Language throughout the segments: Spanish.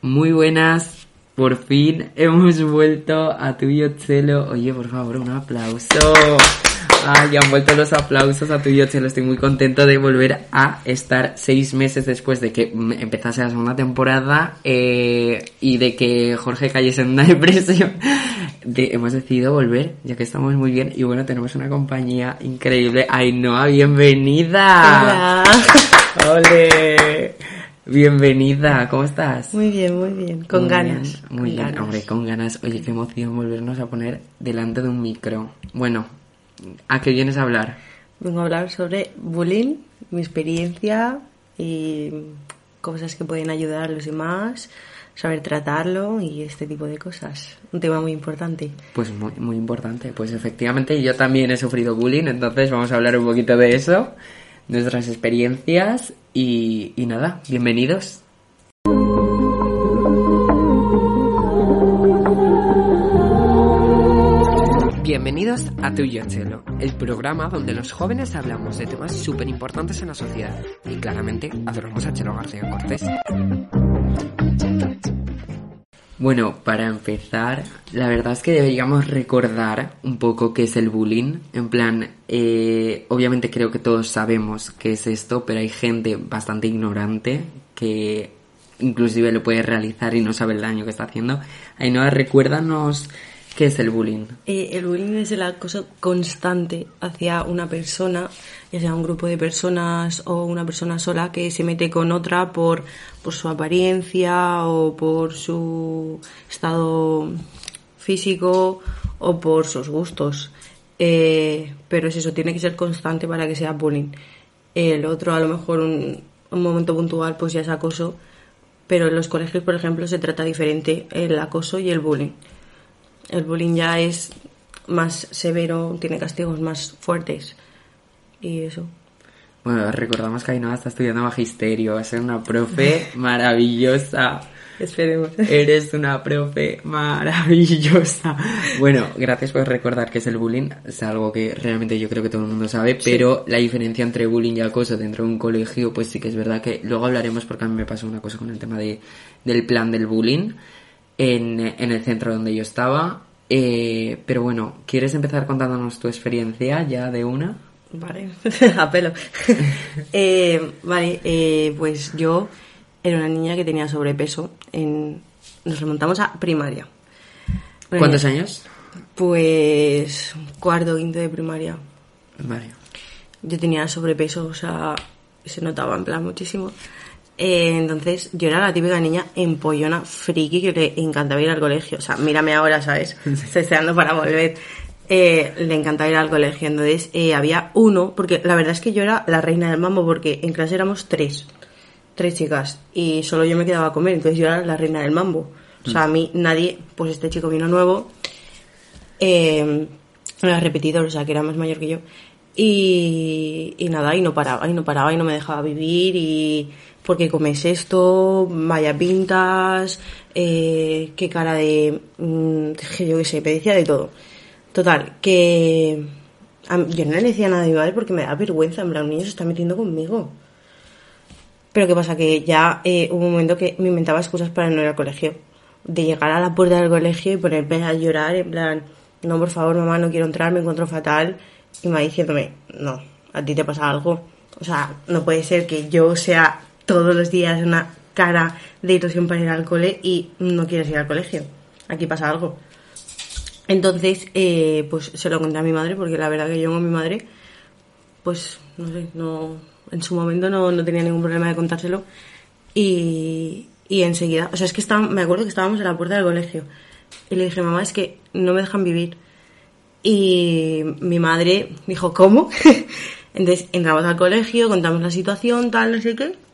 Muy buenas, por fin hemos vuelto a tu Chelo. Oye, por favor, un aplauso. Ay, han vuelto los aplausos a tu Chelo. Estoy muy contento de volver a estar seis meses después de que empezase la segunda temporada eh, y de que Jorge cayese en una depresión. hemos decidido volver, ya que estamos muy bien. Y bueno, tenemos una compañía increíble. Ainhoa, bienvenida. Hola. ¡Ole! Bienvenida, ¿cómo estás? Muy bien, muy bien. Con Muy ganas. bien, muy con bien, ganas. hombre, con ganas. Oye, qué emoción volvernos a poner delante de un micro. Bueno, ¿a qué vienes a hablar? Vengo a hablar sobre bullying, mi experiencia y cosas que pueden ayudar a los demás, saber tratarlo y este tipo de cosas. Un tema muy importante. Pues muy, muy importante. Pues efectivamente yo también he sufrido bullying, entonces vamos a hablar un poquito de eso, nuestras experiencias y, y nada, bienvenidos. Bienvenidos a Tu Yo Chelo, el programa donde los jóvenes hablamos de temas súper importantes en la sociedad y claramente adoramos a Chelo García Cortés. Bueno, para empezar, la verdad es que deberíamos recordar un poco qué es el bullying. En plan, eh, obviamente creo que todos sabemos qué es esto, pero hay gente bastante ignorante que inclusive lo puede realizar y no sabe el daño que está haciendo. Ainhoa, recuérdanos qué es el bullying. Eh, el bullying es el acoso constante hacia una persona, ya sea un grupo de personas o una persona sola que se mete con otra por, por su apariencia o por su estado físico o por sus gustos. Eh, pero es eso, tiene que ser constante para que sea bullying. El otro, a lo mejor un, un momento puntual, pues ya es acoso, pero en los colegios, por ejemplo, se trata diferente el acoso y el bullying. El bullying ya es más severo, tiene castigos más fuertes. Y eso. Bueno, recordamos que Ainhoa está estudiando magisterio, va a ser una profe maravillosa. Esperemos. Eres una profe maravillosa. Bueno, gracias por recordar que es el bullying. Es algo que realmente yo creo que todo el mundo sabe, pero la diferencia entre bullying y acoso dentro de un colegio, pues sí que es verdad que luego hablaremos porque a mí me pasó una cosa con el tema de, del plan del bullying en, en el centro donde yo estaba. Eh, pero bueno, ¿quieres empezar contándonos tu experiencia ya de una? Vale, a pelo. Eh, vale, eh, pues yo era una niña que tenía sobrepeso. En... Nos remontamos a primaria. Bueno, ¿Cuántos años? Pues cuarto, quinto de primaria. Vale. Yo tenía sobrepeso, o sea, se notaba en plan muchísimo. Eh, entonces, yo era la típica niña empollona, friki, que le encantaba ir al colegio. O sea, mírame ahora, ¿sabes? Estoy esperando para volver. Eh, le encantaba ir al colegio. Entonces, eh, había uno, porque la verdad es que yo era la reina del mambo, porque en clase éramos tres. Tres chicas. Y solo yo me quedaba a comer, entonces yo era la reina del mambo. O sea, a mí nadie, pues este chico vino nuevo. Eh, era repetidor, o sea, que era más mayor que yo. Y, y nada, y no paraba, y no paraba, y no me dejaba vivir, y ¿por qué comes esto? Vaya pintas, eh, qué cara de... mm, que yo qué sé, me decía de todo. Total, que a yo no le decía nada a mi madre porque me da vergüenza, en plan, un niño se está metiendo conmigo. Pero qué pasa, que ya eh, hubo un momento que me inventaba excusas para no ir al colegio. De llegar a la puerta del colegio y ponerme a llorar, en plan, no, por favor, mamá, no quiero entrar, me encuentro fatal. Y me diciéndome, no, a ti te pasa algo. O sea, no puede ser que yo sea todos los días una cara de ilusión para ir al cole y no quieres ir al colegio. Aquí pasa algo. Entonces, eh, pues se lo conté a mi madre, porque la verdad que yo con mi madre, pues, no sé, no, en su momento no, no tenía ningún problema de contárselo. Y, y enseguida, o sea, es que estaba, me acuerdo que estábamos en la puerta del colegio. Y le dije, mamá, es que no me dejan vivir. Y mi madre dijo, ¿cómo? Entonces entramos al colegio, contamos la situación, tal, no sé qué.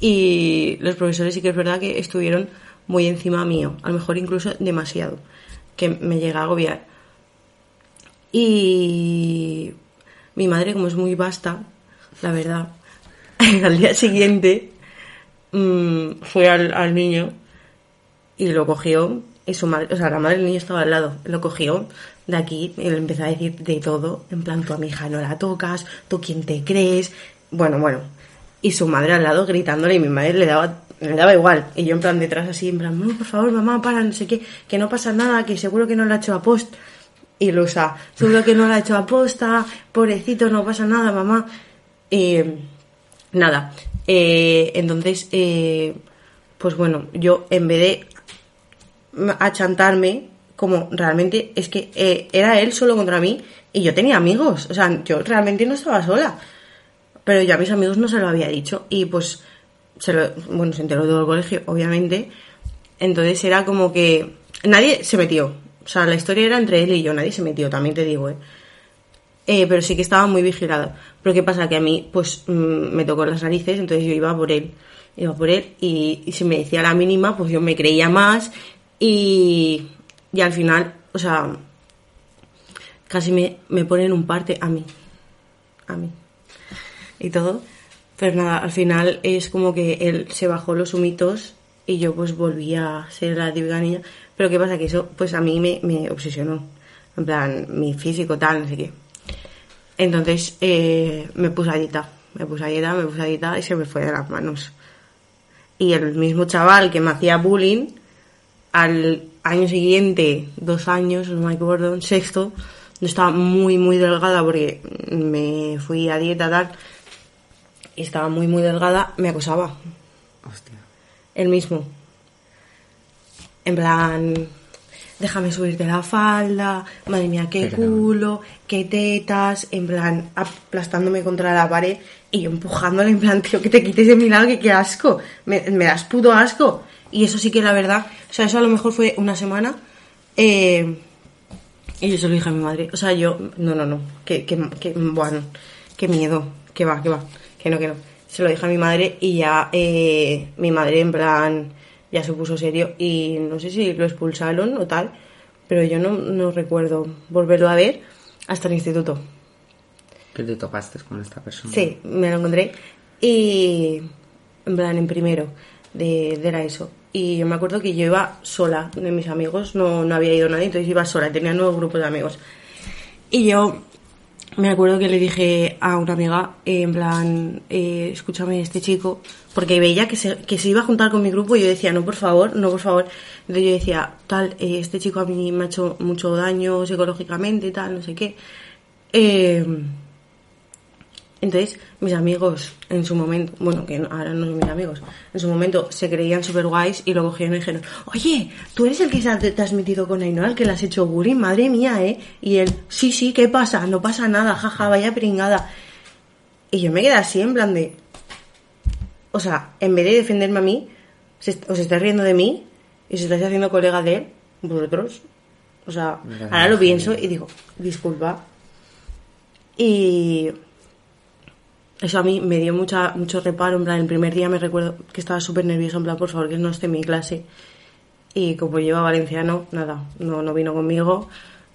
Y los profesores sí que es verdad que estuvieron muy encima mío, a lo mejor incluso demasiado, que me llega a agobiar. Y mi madre, como es muy vasta, la verdad, al día siguiente mm, fue al, al niño y lo cogió y su madre, o sea, la madre del niño estaba al lado, lo cogió de aquí y le empezó a decir de todo, en plan, tú a mi hija no la tocas, tú quién te crees, bueno, bueno. Y su madre al lado gritándole y mi madre le daba, le daba igual. Y yo en plan detrás así, en plan, no, por favor, mamá, para, no sé qué, que no pasa nada, que seguro que no lo ha hecho a post. Y Lusa, seguro que no lo ha hecho a posta, pobrecito, no pasa nada, mamá. Y nada, eh, entonces, eh, pues bueno, yo en vez de achantarme, como realmente es que eh, era él solo contra mí y yo tenía amigos, o sea, yo realmente no estaba sola, pero yo a mis amigos no se lo había dicho y pues, se lo, bueno, se enteró todo el colegio, obviamente, entonces era como que nadie se metió, o sea, la historia era entre él y yo, nadie se metió, también te digo, ¿eh? Eh, pero sí que estaba muy vigilado. Pero ¿qué pasa? Que a mí, pues, mm, me tocó las narices, entonces yo iba por él. Iba por él y, y si me decía la mínima, pues yo me creía más y, y al final, o sea, casi me, me ponen un parte a mí. A mí. Y todo. Pero nada, al final es como que él se bajó los humitos y yo pues volví a ser la típica niña. Pero ¿qué pasa? Que eso pues a mí me, obsesionó. En plan, mi físico tal, no sé qué. Entonces eh, me puse a dieta. Me puse a dieta, me puse a dieta y se me fue de las manos. Y el mismo chaval que me hacía bullying, al año siguiente, dos años, no me acuerdo, sexto, no estaba muy, muy delgada porque me fui a dieta tal, y estaba muy, muy delgada, me acosaba. Hostia. El mismo. En plan, déjame subirte la falda, madre mía, qué Pero no. culo, qué tetas, en plan, aplastándome contra la pared y yo empujándole, en plan, tío, que te quites de mi lado, que qué asco, me, me das puto asco. Y eso sí que la verdad, o sea, eso a lo mejor fue una semana, eh, y yo se lo dije a mi madre, o sea, yo, no, no, no, que, que, que bueno, qué miedo, que va, que va, que no, que no. Se lo dije a mi madre y ya eh, mi madre en plan ya se puso serio y no sé si lo expulsaron o tal, pero yo no, no recuerdo volverlo a ver hasta el instituto. Que te topaste con esta persona. Sí, me lo encontré y en plan en primero de, de la ESO. Y yo me acuerdo que yo iba sola, de mis amigos no, no había ido nadie, entonces iba sola, tenía nuevo grupo de amigos. Y yo me acuerdo que le dije a una amiga, eh, en plan, eh, escúchame, este chico, porque veía que se, que se iba a juntar con mi grupo y yo decía, no, por favor, no, por favor. Entonces yo decía, tal, eh, este chico a mí me ha hecho mucho daño psicológicamente, tal, no sé qué. Entonces, mis amigos en su momento, bueno, que ahora no son mis amigos, en su momento se creían super guays y lo cogieron y dijeron, oye, tú eres el que se ha- te has metido con Ainhoa, el que le has hecho bullying, madre mía, ¿eh? Y él, sí, sí, ¿qué pasa? No pasa nada, jaja, vaya pringada. Y yo me quedé así, en plan de, o sea, en vez de defenderme a mí, os estáis riendo de mí y os estáis haciendo colega de él, vosotros. O sea, ahora lo pienso y digo, disculpa. Y eso a mí me dio mucha, mucho reparo. En plan, el primer día me recuerdo que estaba súper nerviosa. En plan, por favor, que no esté en mi clase. Y como lleva valenciano, nada, no, no vino conmigo,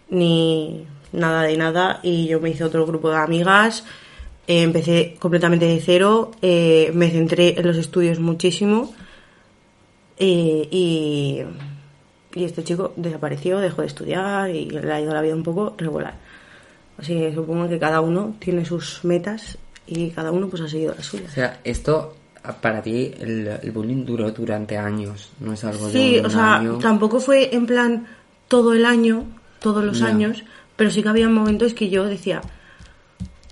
ni nada de nada. Y yo me hice otro grupo de amigas. eh, empecé completamente de cero. eh, me centré en los estudios muchísimo. eh, y, y este chico desapareció, dejó de estudiar y le ha ido la vida un poco regular. Así que supongo que cada uno tiene sus metas y cada uno pues ha seguido las O suyas. sea, esto para ti el, el bullying duró durante años, no es algo Sí, de un o sea, año. tampoco fue en plan todo el año, todos los No. años, pero sí que había momentos que yo decía,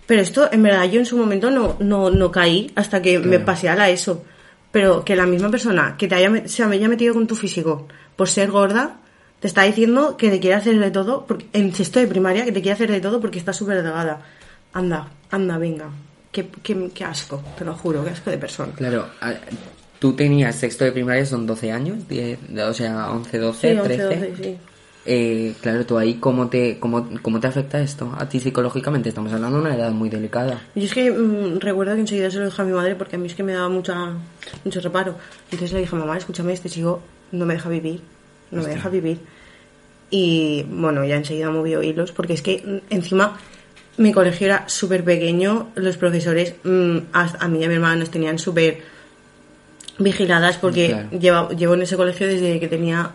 pero esto en verdad yo en su momento no, no, no caí hasta que me pasé a la ESO. Pero que la misma persona que te haya, se haya metido con tu físico por ser gorda, te está diciendo que te quiere hacer de todo, porque, en sexto de primaria, que te quiere hacer de todo porque está súper delgada. Anda, anda, venga. Qué, qué, qué asco, te lo juro, qué asco de persona. Claro, a- tú tenías sexto de primaria, son 12 años, 10, o sea, 11, 12, Sí, 11, 13. 12, sí. eh, claro, tú ahí, ¿cómo te, cómo, ¿cómo te afecta esto? A ti psicológicamente, estamos hablando de una edad muy delicada. Y es que mm, recuerdo que enseguida se lo dije a mi madre porque a mí es que me daba mucha, mucho reparo. Entonces le dije, mamá, escúchame, este chico no me deja vivir, no me deja vivir. Y bueno, ya enseguida movió hilos porque es que mm, encima mi colegio era súper pequeño, los profesores mm, a, a mí y a mi hermana nos tenían súper vigiladas porque Claro. lleva- llevo en ese colegio desde que tenía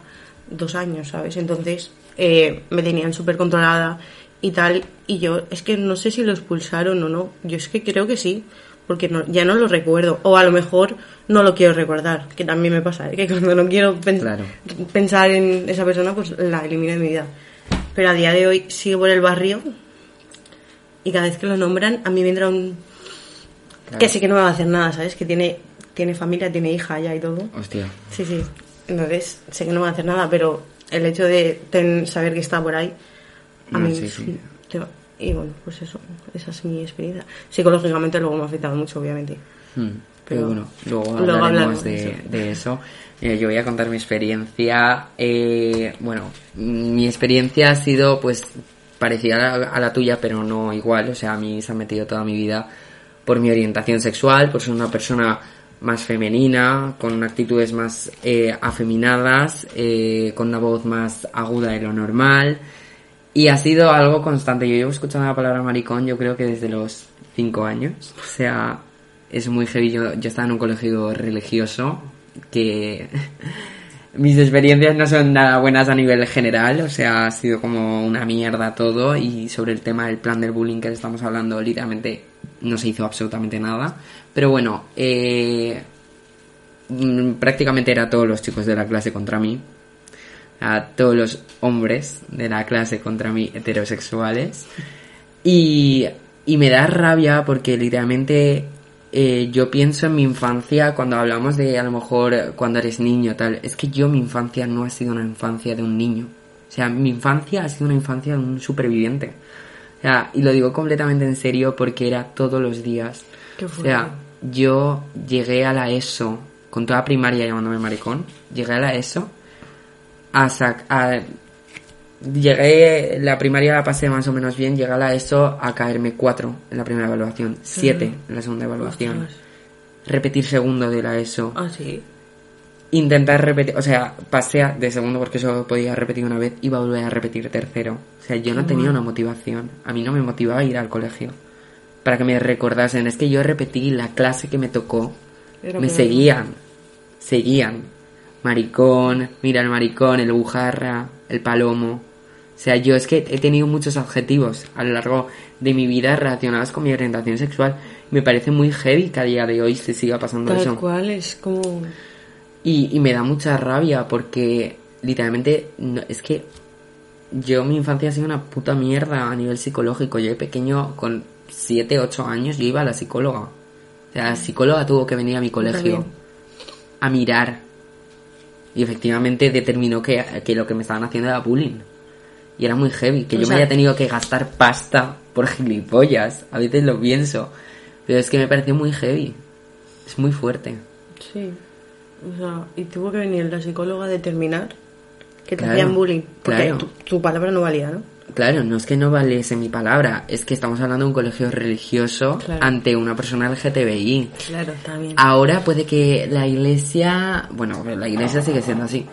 dos años, ¿sabes? Entonces eh, me tenían súper controlada y tal. Y yo es que no sé si lo expulsaron o no. Yo es que creo que sí, porque no- ya no lo recuerdo. O a lo mejor no lo quiero recordar, que también me pasa, ¿eh? que cuando no quiero Claro. pensar en esa persona, pues la elimino de mi vida. Pero a día de hoy sigue por el barrio y cada vez que lo nombran, a mí vendrá un... Claro. Que sí que no me va a hacer nada, ¿sabes? Que tiene, tiene familia, tiene hija ya y todo. Hostia. Sí, sí. Entonces, sé que no va a hacer nada, pero el hecho de ten- saber que está por ahí, a No, mí sí, sí. te va- Y bueno, pues eso, esa es mi experiencia. Psicológicamente luego me ha afectado mucho, obviamente. Mm, Pero Pero bueno, luego luego hablaremos de, de eso. de eso. Mira, yo voy a contar mi experiencia. Eh, bueno, mi experiencia ha sido pues parecida a la, a la tuya, pero no igual. O sea, a mí se ha metido toda mi vida por mi orientación sexual, por ser una persona más femenina, con actitudes más eh, afeminadas, eh, con una voz más aguda de lo normal. Y ha sido algo constante. Yo llevo escuchando la palabra maricón, yo creo que desde los cinco años. O sea, es muy heavy. Yo, yo estaba en un colegio religioso que mis experiencias no son nada buenas a nivel general. O sea, ha sido como una mierda todo. Y sobre el tema del plan del bullying que estamos hablando, literalmente no se hizo absolutamente nada. Pero bueno, eh, prácticamente era todos los chicos de la clase contra mí a todos los hombres de la clase contra mí heterosexuales y, y me da rabia porque literalmente eh, yo pienso en mi infancia cuando hablamos de a lo mejor cuando eres niño tal. Es que yo mi infancia no ha sido una infancia de un niño. O sea mi infancia ha sido una infancia de un superviviente. O sea y lo digo completamente en serio porque era todos los días. Qué o sea yo llegué a la ESO con toda primaria llamándome maricón llegué a la ESO a, sac- a- llegué la primaria la pasé más o menos bien llegué a la ESO a caerme 4 en la primera evaluación 7 en la segunda evaluación. Ostras. repetir segundo de la ESO. Ah, sí. intentar repetir o sea pasé de segundo porque solo podía repetir una vez y volver a repetir tercero. O sea yo no tenía una motivación. A mí no me motivaba ir al colegio. Para que me recordasen es que yo repetí la clase que me tocó. Era me seguían seguían. Maricón, mira el maricón, el bujarra, el palomo. O sea, yo es que he tenido muchos adjetivos a lo largo de mi vida relacionados con mi orientación sexual. Me parece muy heavy que a día de hoy se siga pasando Tal eso. cual, es como... Y, y me da mucha rabia porque literalmente no- es que yo mi infancia ha sido una puta mierda a nivel psicológico. Yo de pequeño, con 7, 8 años, yo iba a la psicóloga. O sea, la psicóloga tuvo que venir a mi colegio también. a mirar. Y efectivamente determinó que, que lo que me estaban haciendo era bullying. Y era muy heavy, que O yo sea- me haya tenido que gastar pasta por gilipollas. A veces lo pienso. Pero es que me pareció muy heavy. Es muy fuerte. Sí. O sea, y tuvo que venir la psicóloga a determinar que te Claro, hacían bullying. Porque claro. tu, tu palabra no valía, ¿no? Claro, no es que no valiese mi palabra, es que estamos hablando de un colegio religioso Claro. ante una persona LGTBI. Claro, también. Ahora puede que la iglesia, bueno, la iglesia sigue siendo así.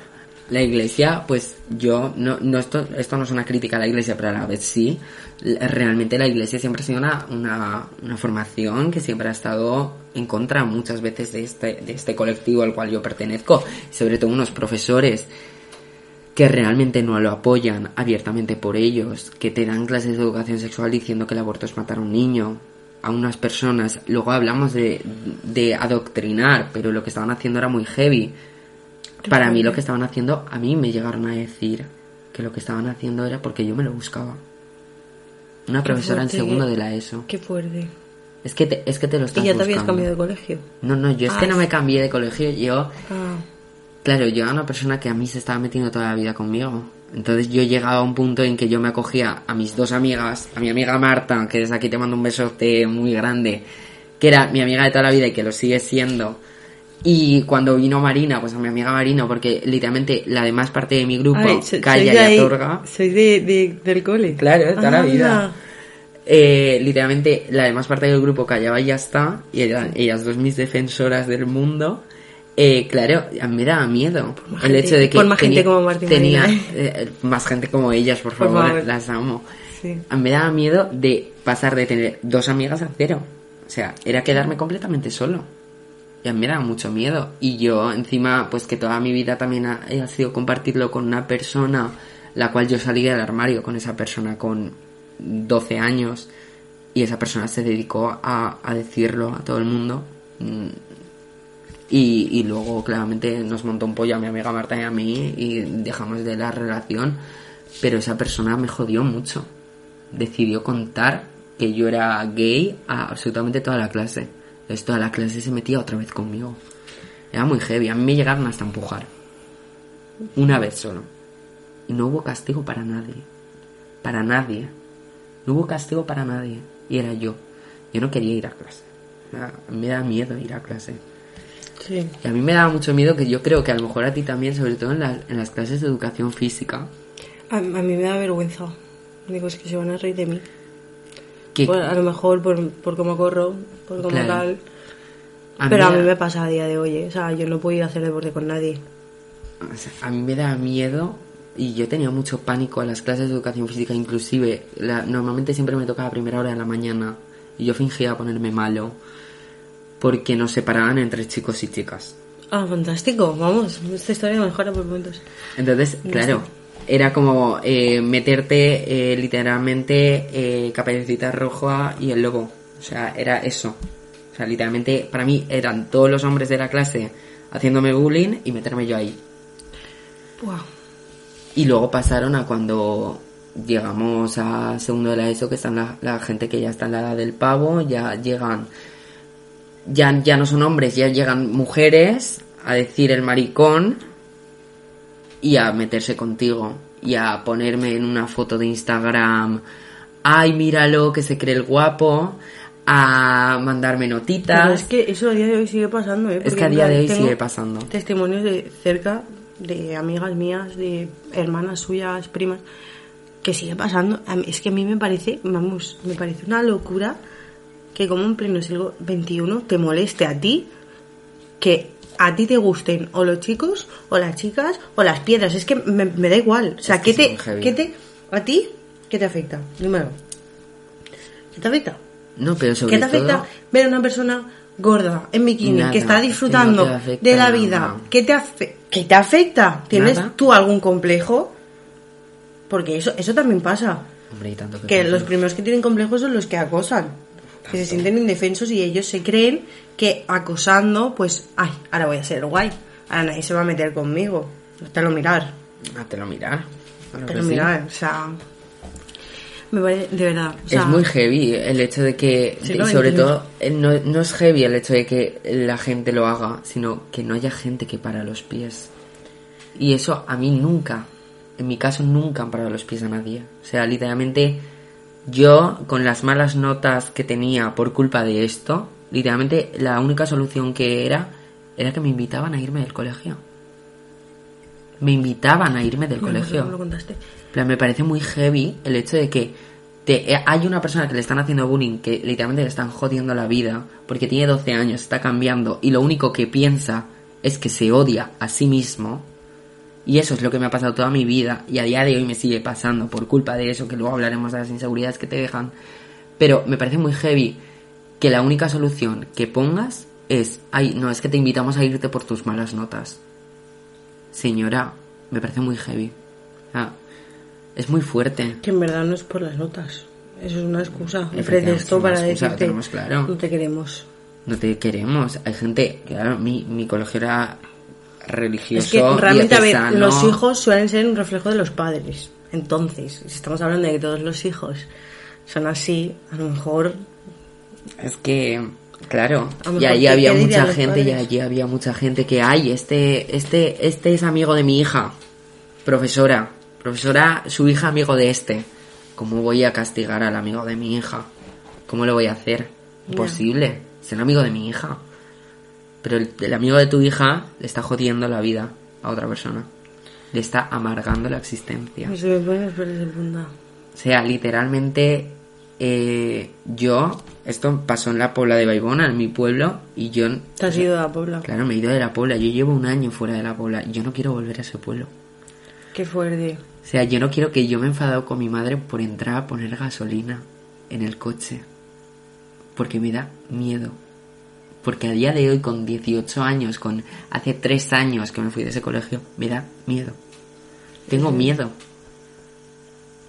La iglesia, pues yo, no, no esto, esto no es una crítica a la iglesia, pero a la vez sí. Realmente la iglesia siempre ha sido una, una, una formación que siempre ha estado en contra muchas veces de este, de este colectivo al cual yo pertenezco. Sobre todo unos profesores que realmente no lo apoyan abiertamente por ellos, que te dan clases de educación sexual diciendo que el aborto es matar a un niño, a unas personas. Luego hablamos de, de adoctrinar, pero lo que estaban haciendo era muy heavy. Para mí lo que estaban haciendo, a mí me llegaron a decir que lo que estaban haciendo era porque yo me lo buscaba. Una Qué profesora en segundo qué- de la ESO. Qué fuerte. Es que te, es que te lo ¿Y estás ya te habías cambiado de colegio? No, no, yo es que Ah, no me cambié de colegio. Yo Ah, Claro, yo era una persona que a mí se estaba metiendo toda la vida conmigo. Entonces yo llegaba a un punto en que yo me acogía a mis dos amigas, a mi amiga Marta, que desde aquí te mando un besote muy grande, que era mi amiga de toda la vida y que lo sigue siendo, Y cuando vino Marina, pues a mi amiga Marina, porque literalmente la demás parte de mi grupo Ay, so- calla y ahí- otorga. Sois de, de- del cole. Claro, toda la Ah, vida. Eh, literalmente la demás parte del grupo callaba y ya está. Y eran ellas dos mis defensoras del mundo. Eh, claro, me daba miedo. más el gente- hecho de que por más gente tenía, como Martín tenía eh, más gente como ellas, por Por favor, favor. las amo. Sí. Me daba miedo de pasar de tener dos amigas a cero. O sea, era quedarme completamente solo. Y a me daba mucho miedo. Y yo, encima, pues que toda mi vida también ha, ha sido compartirlo con una persona, la cual yo salí del armario con esa persona con 12 años. Y esa persona se dedicó a, a decirlo a todo el mundo. Mm, Y, y luego, claramente, nos montó un pollo a mi amiga Marta y a mí y dejamos de la relación. Pero esa persona me jodió mucho. Decidió contar que yo era gay a absolutamente toda la clase. Entonces toda la clase se metía otra vez conmigo. Era muy heavy. A mí me llegaron hasta empujar. Una vez solo. Y no hubo castigo para nadie. Para nadie. No hubo castigo para nadie. Y era yo. Yo no quería ir a clase. Me da miedo ir a clase. Sí. Y a mí me daba mucho miedo que yo creo que a lo mejor a ti también, sobre todo en, las- en las clases de educación física, A, a mí me da vergüenza. Digo, es que se van a reír de mí. Que Por- a lo mejor por, por cómo corro, por cómo Claro. tal. a Pero a da- mí me pasa a día de hoy, ¿eh? O sea, yo no puedo ir a hacer deporte con nadie. o sea, a mí me da miedo y yo tenía mucho pánico a las clases de educación física, inclusive la- normalmente siempre me tocaba a primera hora de la mañana y yo fingía ponerme malo porque nos separaban entre chicos y chicas. Ah, fantástico. Vamos, esta historia mejora por momentos. Entonces, claro, era como eh, meterte eh, literalmente eh, caperucita roja y el lobo. O sea, era eso. O sea, literalmente para mí eran todos los hombres de la clase haciéndome bullying y meterme yo ahí. Buah. Y luego pasaron a cuando llegamos a segundo de la ESO, que están la, la gente que ya está en la edad del pavo, ya llegan, ya, ya no son hombres, ya llegan mujeres a decir el maricón y a meterse contigo y a ponerme en una foto de Instagram, ay, míralo, que se cree el guapo, a mandarme notitas. Pero es que eso a día de hoy sigue pasando, ¿eh? Es que a día de hoy sigue pasando. Testimonios de cerca, de amigas mías, de hermanas suyas, primas, que sigue pasando. Es que a mí me parece, vamos, me parece una locura que como en pleno siglo XXI te moleste a ti que a ti te gusten o los chicos o las chicas o las piedras. Es que me, me da igual. O sea, ¿qué te. ¿qué te, a ti, qué te afecta? Dímelo. ¿Qué te afecta? No, pero sobre ¿Qué te afecta todo... ver a una persona gorda en bikini Nada, que está que disfrutando no te afecta de la vida? ¿Qué te, afe- ¿Qué te afecta? ¿Tienes Nada. tú algún complejo? Porque eso, eso también pasa. Hombre, y tanto que los primeros que tienen complejos son los que acosan. Que se sienten indefensos y ellos se creen que acosando, pues, ay, ahora voy a ser guay. Ahora nadie se va a meter conmigo. Te lo mirar. Hátelo mirar. Claro Te que lo mirar. O sea. Me parece, de verdad. o sea, es muy heavy el hecho de que, Sí, y lo sobre todo, eh, no, no es heavy el hecho de que la gente lo haga, sino que no haya gente que para los pies. Y eso a mí nunca, en mi caso nunca han parado los pies a nadie. O sea, literalmente yo con las malas notas que tenía por culpa de esto, literalmente la única solución que era era que me invitaban a irme del colegio. Me invitaban a irme del no sé colegio. cómo lo contaste. Pero me parece muy heavy el hecho de que te- eh, hay una persona que le están haciendo bullying, que literalmente le están jodiendo la vida, porque tiene 12 años, está cambiando, y lo único que piensa es que se odia a sí mismo. Y eso es lo que me ha pasado toda mi vida, y a día de hoy me sigue pasando por culpa de eso, que luego hablaremos de las inseguridades que te dejan. Pero me parece muy heavy que la única solución que pongas es, ay, no, es que te invitamos a irte por tus malas notas. Señora, me parece muy heavy. Sea, es muy fuerte. Que en verdad no es por las notas. Eso es una excusa. Un pretexto para excusa, decirte tenemos claro. no te queremos. No te queremos. Hay gente, claro, mi, mi colegio era religioso. Es que realmente, a ver, los hijos suelen ser un reflejo de los padres. Entonces, si estamos hablando de que todos los hijos son así, a lo mejor Es que, claro, y allí ¿qué- había mucha gente, y allí había mucha gente que, ay, este, este, este es amigo de mi hija, profesora, profesora, su hija amigo de este. ¿Cómo voy a castigar al amigo de mi hija? ¿Cómo lo voy a hacer? Imposible, es el amigo de mi hija. Pero el, el amigo de tu hija le está jodiendo la vida a otra persona. Le está amargando la existencia. Se me ponen los pelos de punta. O sea, literalmente eh, yo, esto pasó en la Pobla de Baibona, en mi pueblo, y yo, Te has ido a Puebla. claro, me he ido de la Pobla. Yo llevo un año fuera de la Pobla y yo no quiero volver a ese pueblo. Qué fuerte. O sea, yo no quiero que yo me he enfadado con mi madre por entrar a poner gasolina en el coche. Porque me da miedo. Porque a día de hoy, con 18 años, con hace 3 años que me fui de ese colegio, me da miedo. Tengo miedo.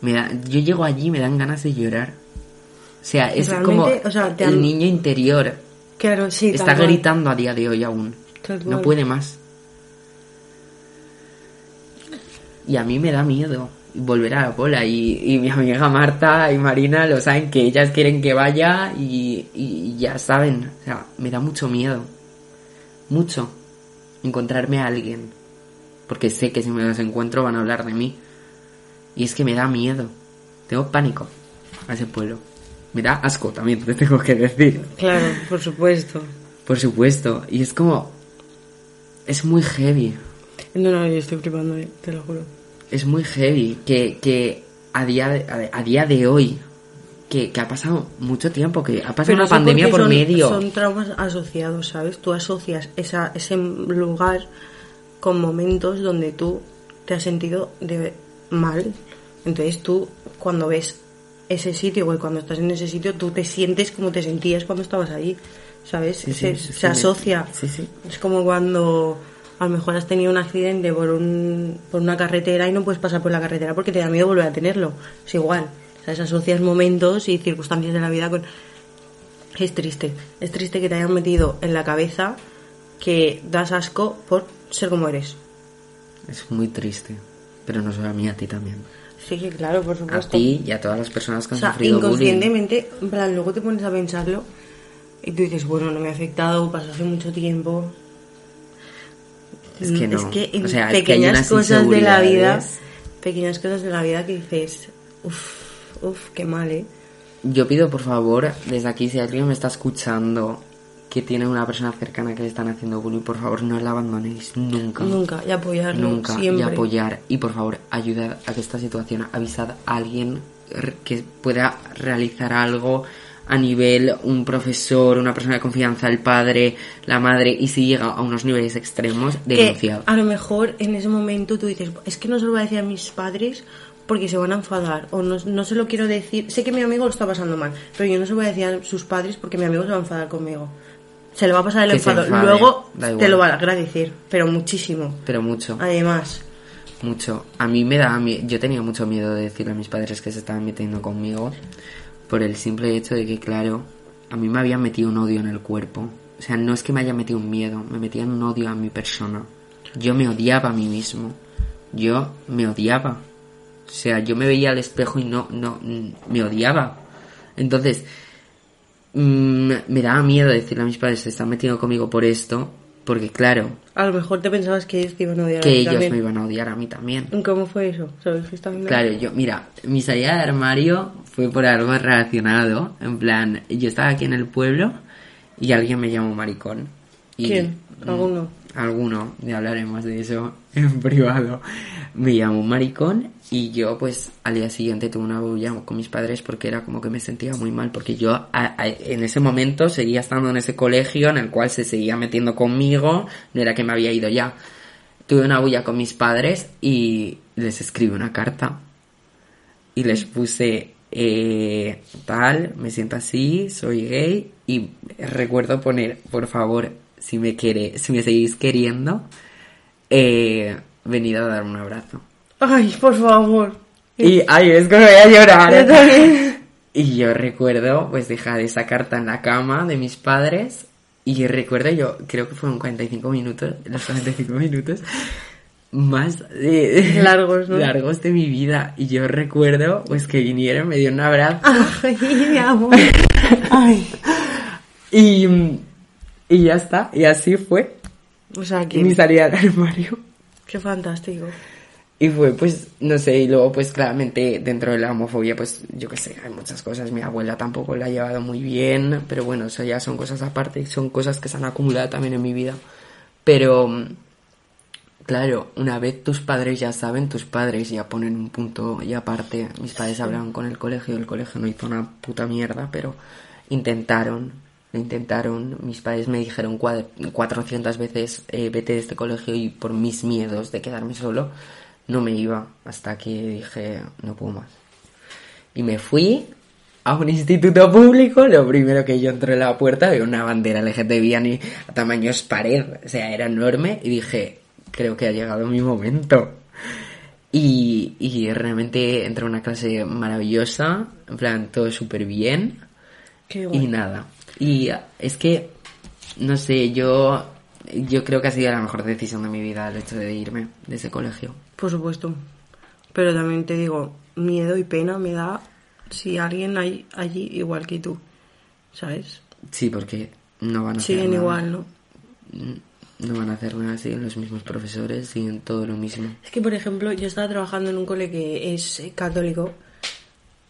Me da, yo llego allí y me dan ganas de llorar. O sea, es como o sea, el niño interior Claro, sí. está gritando a día de hoy aún. No puede más. Y a mí me da miedo volver a la pola. Y, y mi amiga Marta y Marina lo saben que ellas quieren que vaya y, y ya saben. O sea, me da mucho miedo. Mucho. Encontrarme a alguien. Porque sé que si me los encuentro van a hablar de mí. Y es que me da miedo. Tengo pánico a ese pueblo. Me da asco también, te tengo que decir. Claro, por supuesto. Por supuesto. Y es como... Es muy heavy. No, no, yo estoy flipando, eh, te lo juro. Es muy heavy que, que a, día de, a, día de hoy, que, que ha pasado mucho tiempo, que ha pasado una pandemia por son- medio. Son traumas asociados, ¿sabes? Tú asocias esa, ese lugar con momentos donde tú te has sentido de mal. Entonces tú, cuando ves ese sitio o cuando estás en ese sitio, tú te sientes como te sentías cuando estabas allí, ¿sabes? Sí, se, sí, se sí. asocia. Es como cuando a lo mejor has tenido un accidente por, un, por una carretera y no puedes pasar por la carretera porque te da miedo volver a tenerlo. Es igual. ¿Sabes? Asocias momentos y circunstancias de la vida con... Es triste. Es triste que te hayan metido en la cabeza que das asco por ser como eres. Es muy triste. Pero no solo a mí, a ti también. Sí, claro, por A supuesto. ti y a todas las personas que O han sea, sufrido bullying. inconscientemente, en plan, luego te pones a pensarlo y tú dices, bueno, no me ha afectado, pasó hace mucho tiempo. Es que no. Es que en O sea, es que hay pequeñas cosas de la vida, pequeñas cosas de la vida que dices, uff, uff, qué mal, ¿eh? Yo pido por favor, desde aquí, si alguien me está escuchando que tiene una persona cercana que le están haciendo bullying, por favor no la abandonéis nunca. Nunca, y apoyarlo Nunca. siempre. Y apoyar. Y por favor, ayudad a que esta situación, avisad a alguien que pueda realizar algo a nivel un profesor, una persona de confianza, el padre, la madre, y si llega a unos niveles extremos, que denunciad. a lo mejor en ese momento tú dices, es que no se lo voy a decir a mis padres porque se van a enfadar, o no, no se lo quiero decir, sé que mi amigo lo está pasando mal, pero yo no se lo voy a decir a sus padres porque mi amigo se va a enfadar conmigo. Se le va a pasar el Que enfado. enfade, Luego te lo va a agradecer, pero muchísimo. Pero mucho. Además, Mucho. A mí me da Yo tenía mucho miedo de decirle a mis padres que se estaban metiendo conmigo por el simple hecho de que, claro, a mí me habían metido un odio en el cuerpo. O sea, no es que me haya metido un miedo, me metían un odio a mi persona. Yo me odiaba a mí mismo. Yo me odiaba. O sea, yo me veía al espejo y no, no, me odiaba. Entonces, mm, me daba miedo decirle a mis padres se están metiendo conmigo por esto, porque claro, a lo mejor te pensabas que ellos te iban a odiar. a que ti ellos también. me iban a odiar a mí también. ¿Cómo fue eso? ¿Se lo dijiste? Claro, yo, mira, mi salida de armario fue por algo relacionado. En plan, yo estaba aquí en el pueblo y alguien me llamó maricón. Y, ¿Quién? mm, ¿Alguno? Alguno, ya hablaremos de eso en privado. Me llamó maricón y yo pues al día siguiente tuve una bulla con mis padres porque era como que me sentía muy mal porque yo en ese momento seguía estando en ese colegio en el cual se seguía metiendo conmigo, no era que me había ido ya. Tuve una bulla con mis padres y les escribí una carta y les puse eh, tal, me siento así, soy gay y recuerdo poner, por favor, si me quiere, si me seguís queriendo, eh, venid a dar un abrazo. Ay, por favor. Y ay, es que me voy a llorar. Yo también. Y yo recuerdo, pues, dejar esa carta en la cama de mis padres. Y recuerdo, yo creo que fueron 45 minutos, los 45 minutos más eh, Largos, ¿no? largos de mi vida. Y yo recuerdo, pues, que vinieron, me dieron un abrazo. Ay, mi amor. Ay. Y, y ya está. Y así fue O sea, que... salida del armario. Qué fantástico. Y fue, pues, no sé, y luego, pues, claramente, dentro de la homofobia, pues, yo qué sé, hay muchas cosas. Mi abuela tampoco la ha llevado muy bien, pero bueno, eso ya son cosas aparte, son cosas que se han acumulado también en mi vida. Pero, claro, una vez tus padres ya saben, tus padres ya ponen un punto y aparte, mis padres hablaron con el colegio, el colegio no hizo una puta mierda, pero intentaron, intentaron. Mis padres me dijeron cua- 400 veces, eh, vete de este colegio y por mis miedos de quedarme solo, no me iba hasta que dije, no puedo más. Y me fui a un instituto público, lo primero que yo entré en la puerta veo una bandera LGTBI a tamaños pared, o sea, era enorme y dije, creo que ha llegado mi momento. Y, y realmente entré a una clase maravillosa, en plan, todo súper bien. Qué. Y nada. Y es que, no sé, yo, yo creo que ha sido la mejor decisión de mi vida el hecho de irme de ese colegio. Por supuesto. Pero también te digo, miedo y pena me da si alguien hay allí igual que tú. ¿Sabes? Sí, porque no van a hacer Siguen nada. igual, ¿no? No van a hacer nada, siguen los mismos profesores, siguen todo lo mismo. Es que, por ejemplo, yo estaba trabajando en un cole que es católico,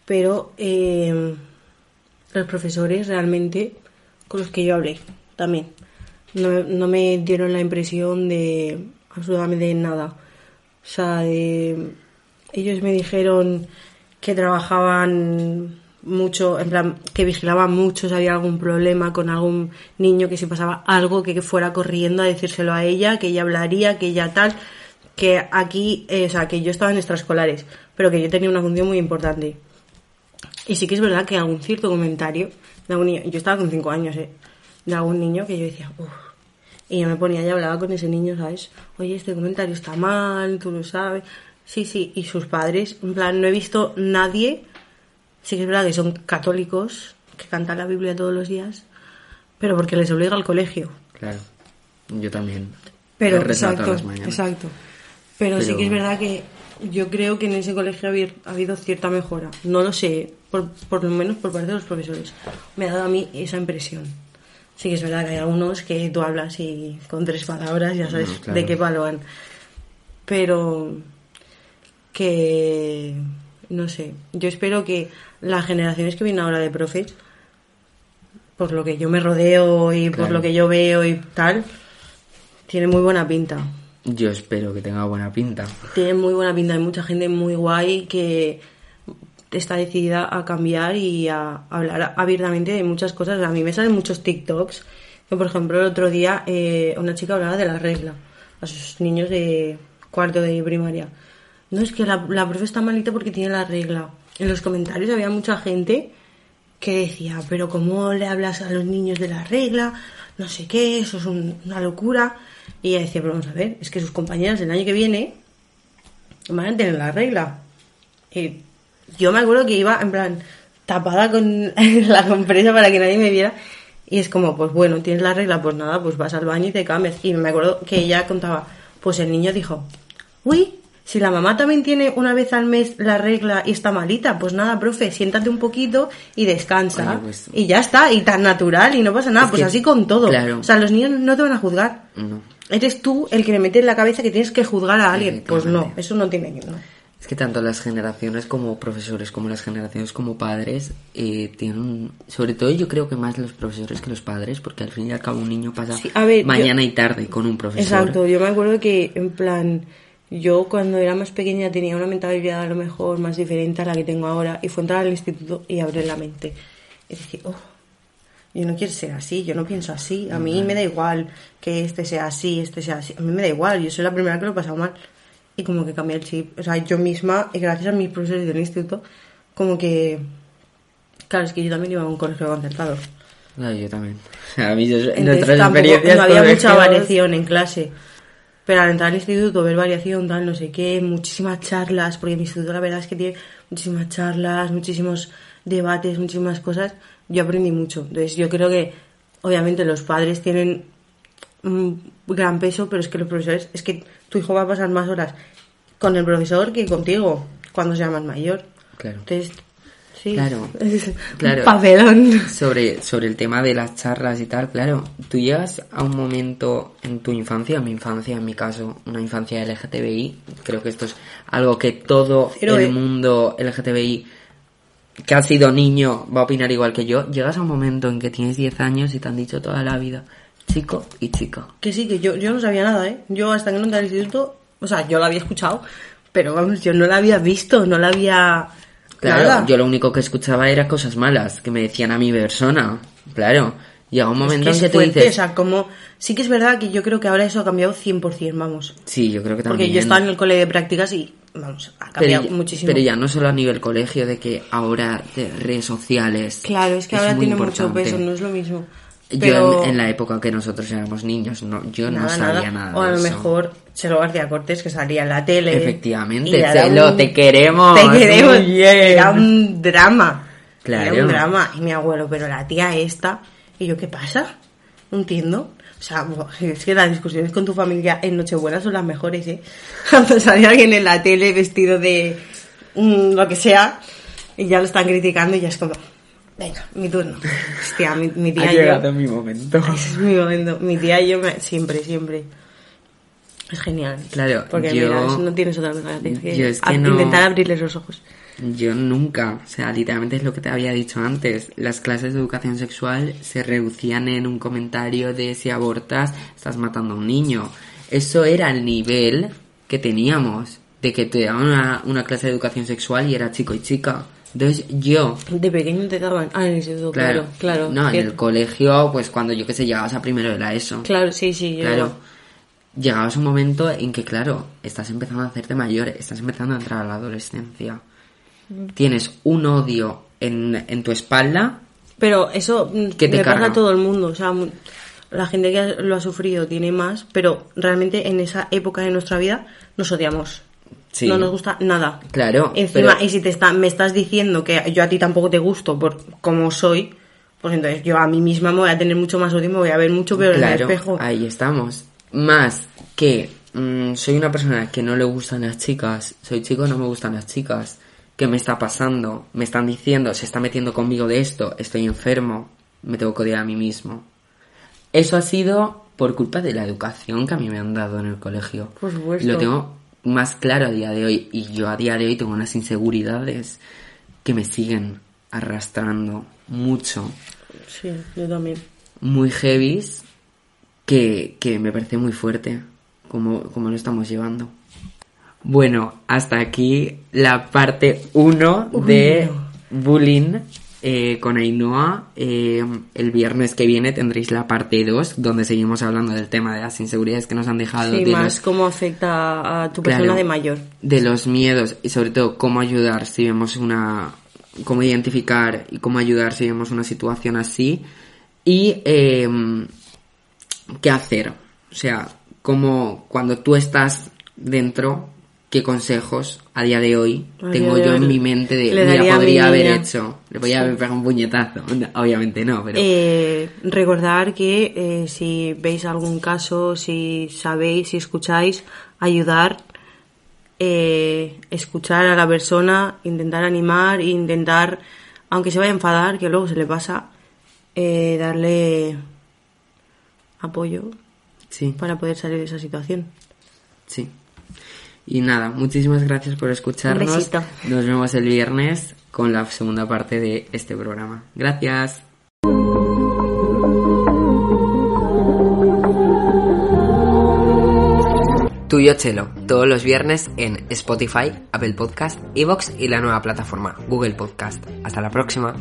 pero eh, los profesores realmente con los que yo hablé también no, no me dieron la impresión de absolutamente nada. O sea, de- ellos me dijeron que trabajaban mucho, en plan, que vigilaban mucho si había algún problema con algún niño, que si pasaba algo, que, que fuera corriendo a decírselo a ella, que ella hablaría, que ella tal, que aquí, eh, o sea, que yo estaba en extraescolares, pero que yo tenía una función muy importante. Y sí que es verdad que algún cierto comentario de algún niño, yo estaba con cinco años, ¿eh? De algún niño que yo decía, uff. Y yo me ponía y hablaba con ese niño, ¿sabes? Oye, este comentario está mal, tú lo sabes. Sí, sí, y sus padres, en plan, no he visto nadie, sí que es verdad que son católicos, que cantan la Biblia todos los días, pero porque les obliga al colegio. Claro. Yo también. Pero, exacto, las exacto. Pero, sí que es verdad que yo creo que en ese colegio ha habido, ha habido cierta mejora. No lo sé, por, por lo menos por parte de los profesores. Me ha dado a mí esa impresión. Sí que es verdad que hay algunos que tú hablas y con tres palabras ya sabes No, claro. de qué palo van. Pero que no sé, yo espero que las generaciones que vienen ahora de profes, por lo que yo me rodeo y por lo que yo veo y tal, tiene muy buena pinta. Yo espero que tenga buena pinta. Tiene muy buena pinta. Hay mucha gente muy guay que está decidida a cambiar y a hablar abiertamente de muchas cosas. A mí me salen muchos TikToks. Por ejemplo, el otro día eh, una chica hablaba de la regla a sus niños de cuarto de primaria. No, es que la, la profe está malita porque tiene la regla. En los comentarios había mucha gente que decía, pero ¿cómo le hablas a los niños de la regla? No sé qué, eso es un- una locura. Y ella decía, pero vamos a ver, es que sus compañeras el año que viene van a tener la regla. Y yo me acuerdo que iba en plan tapada con la compresa para que nadie me viera. Y es como, pues bueno, tienes la regla, pues nada, pues vas al baño y te cambias. Y me acuerdo que ella contaba, pues el niño dijo, uy, si la mamá también tiene una vez al mes la regla y está malita, pues nada, profe, siéntate un poquito y descansa. Oye, pues- Y ya está, y tan natural y no pasa nada, Es pues que- así con todo. claro. O sea, los niños no te van a juzgar. No. Eres tú el que le mete en la cabeza que tienes que juzgar a alguien. Pues no, eso no tiene que. Es que tanto las generaciones como profesores, como las generaciones como padres, eh, tienen Sobre todo yo creo que más los profesores que los padres, porque al fin y al cabo un niño pasa Sí, a ver, mañana y tarde con un profesor. Exacto, yo me acuerdo que en plan, yo cuando era más pequeña tenía una mentalidad a lo mejor más diferente a la que tengo ahora y fue entrar al instituto y abrir la mente. Y decir, oh, yo no quiero ser así, yo no pienso así, a mí me da igual que este sea así, este sea así, a mí me da igual, yo soy la primera que lo he pasado mal. Y como que cambié el chip, o sea, yo misma, y gracias a mis profesores del instituto, como que, claro, es que yo también iba a un colegio concertado. No, yo también. A mí yo- Entonces nuestras tampoco, experiencias no había mucha colegios- variación en clase. Pero al entrar al instituto, ver variación, tal, no sé qué, muchísimas charlas, porque mi instituto la verdad es que tiene muchísimas charlas, muchísimos debates, muchísimas cosas. Yo aprendí mucho. Entonces yo creo que, obviamente, los padres tienen un gran peso, pero es que los profesores, es que tu hijo va a pasar más horas con el profesor que contigo cuando sea más mayor. Claro. Entonces, Sí. Claro, Es claro. Papelón. Sobre, sobre el tema de las charlas y tal, claro, tú llegas a un momento en tu infancia, en mi infancia, en mi caso, una infancia LGTBI, creo que esto es algo que todo Pero, el eh, mundo LGTBI que ha sido niño va a opinar igual que yo, llegas a un momento en que tienes 10 años y te han dicho toda la vida, chico y chica. Que sí, que yo, yo no sabía nada, ¿eh? Yo hasta que no entré al instituto, o sea, yo lo había escuchado, pero vamos, yo no la había visto, no la había... Claro, nada. yo lo único que escuchaba era cosas malas que me decían a mi persona. Claro, llega un Es momento en es que dices, o sea, como... Sí que es verdad que yo creo que ahora eso ha cambiado 100%, vamos. sí, yo creo que también. Porque yo estaba en el cole de prácticas y, vamos, ha pero cambiado ya, muchísimo. pero ya no solo a nivel colegio, de que ahora de redes sociales. Claro, es que ahora tiene mucho peso, no es lo mismo. Yo Pero... en, en la época que nosotros éramos niños, no, yo no sabía nada. nada. O a lo mejor Chelo García Cortés, que salía en la tele. Efectivamente, Chelo, un- te queremos. Te queremos. Era un drama. Claro. Era un drama. Y mi abuelo, pero la tía esta. Y yo, ¿qué pasa? No entiendo. O sea, es que las discusiones con tu familia en Nochebuena son las mejores, ¿eh? Cuando sale alguien en la tele vestido de mm, lo que sea y ya lo están criticando y ya es como, venga, mi turno. Hostia, mi, mi tía Ha y yo... llegado mi momento. Ese es mi momento. Mi tía y yo me- siempre, siempre. Es genial. Claro, Porque yo- mira, no tienes otra cosa. Tienes que, yo es que a- no- intentar abrirles los ojos. Yo nunca, o sea, literalmente es lo que te había dicho antes. Las clases de educación sexual se reducían en un comentario de si abortas, estás matando a un niño. Eso era el nivel que teníamos, de que te daban una, una clase de educación sexual y era chico y chica. Entonces yo, De pequeño te daban. Ah, en el instituto, claro, claro. Claro, no, en que- el colegio, pues cuando yo que sé, llegabas a primero de la ESO. claro sí, sí. yo- Claro. Llegabas a un momento en que, claro, estás empezando a hacerte mayor, estás empezando a entrar a la adolescencia. Tienes un odio en, en tu espalda. Pero eso mm, Que te le pasa carga. a todo el mundo. O sea, la gente que lo ha sufrido tiene más, pero realmente en esa época de nuestra vida nos odiamos. Sí. No nos gusta nada. Claro. Encima, pero- y si te está, me estás diciendo que yo a ti tampoco te gusto por como soy, pues entonces yo a mí misma me voy a tener mucho más odio, me voy a ver mucho peor en el espejo. ahí estamos. Más que mm, soy una persona que no le gustan las chicas, soy chico, no me gustan las chicas. ¿Qué me está pasando? Me están diciendo, se está metiendo conmigo de esto, estoy enfermo, me tengo que odiar a mí mismo. Eso ha sido por culpa de la educación que a mí me han dado en el colegio. Por supuesto. Lo tengo más claro a día de hoy y yo a día de hoy tengo unas inseguridades que me siguen arrastrando mucho Sí, yo también. muy heavies que, que me parece muy fuerte como, como lo estamos llevando. Bueno, hasta aquí la parte 1 de bullying eh, con Ainhoa. Eh, el viernes que viene tendréis la parte 2 donde seguimos hablando del tema de las inseguridades que nos han dejado. Sí, de más los- cómo afecta a tu Claro. persona de mayor. de los miedos y sobre todo cómo ayudar si vemos una cómo identificar y cómo ayudar si vemos una situación así y eh, qué hacer o sea cómo cuando tú estás dentro qué consejos a día de hoy tengo yo en mi mente de le mira podría haber niña". hecho le podía haber pegado un puñetazo obviamente no pero Eh, recordar que eh, si veis algún caso, si sabéis, si escucháis, ayudar, eh, escuchar a la persona, intentar animar, intentar, aunque se vaya a enfadar, que luego se le pasa, darle apoyo sí para poder salir de esa situación. Sí. Y nada, muchísimas gracias por escucharnos. Un besito. Nos vemos el viernes con la segunda parte de este programa. Gracias. Tuyo Chelo, todos los viernes en Spotify, Apple Podcast, Evox y la nueva plataforma Google Podcast. Hasta la próxima.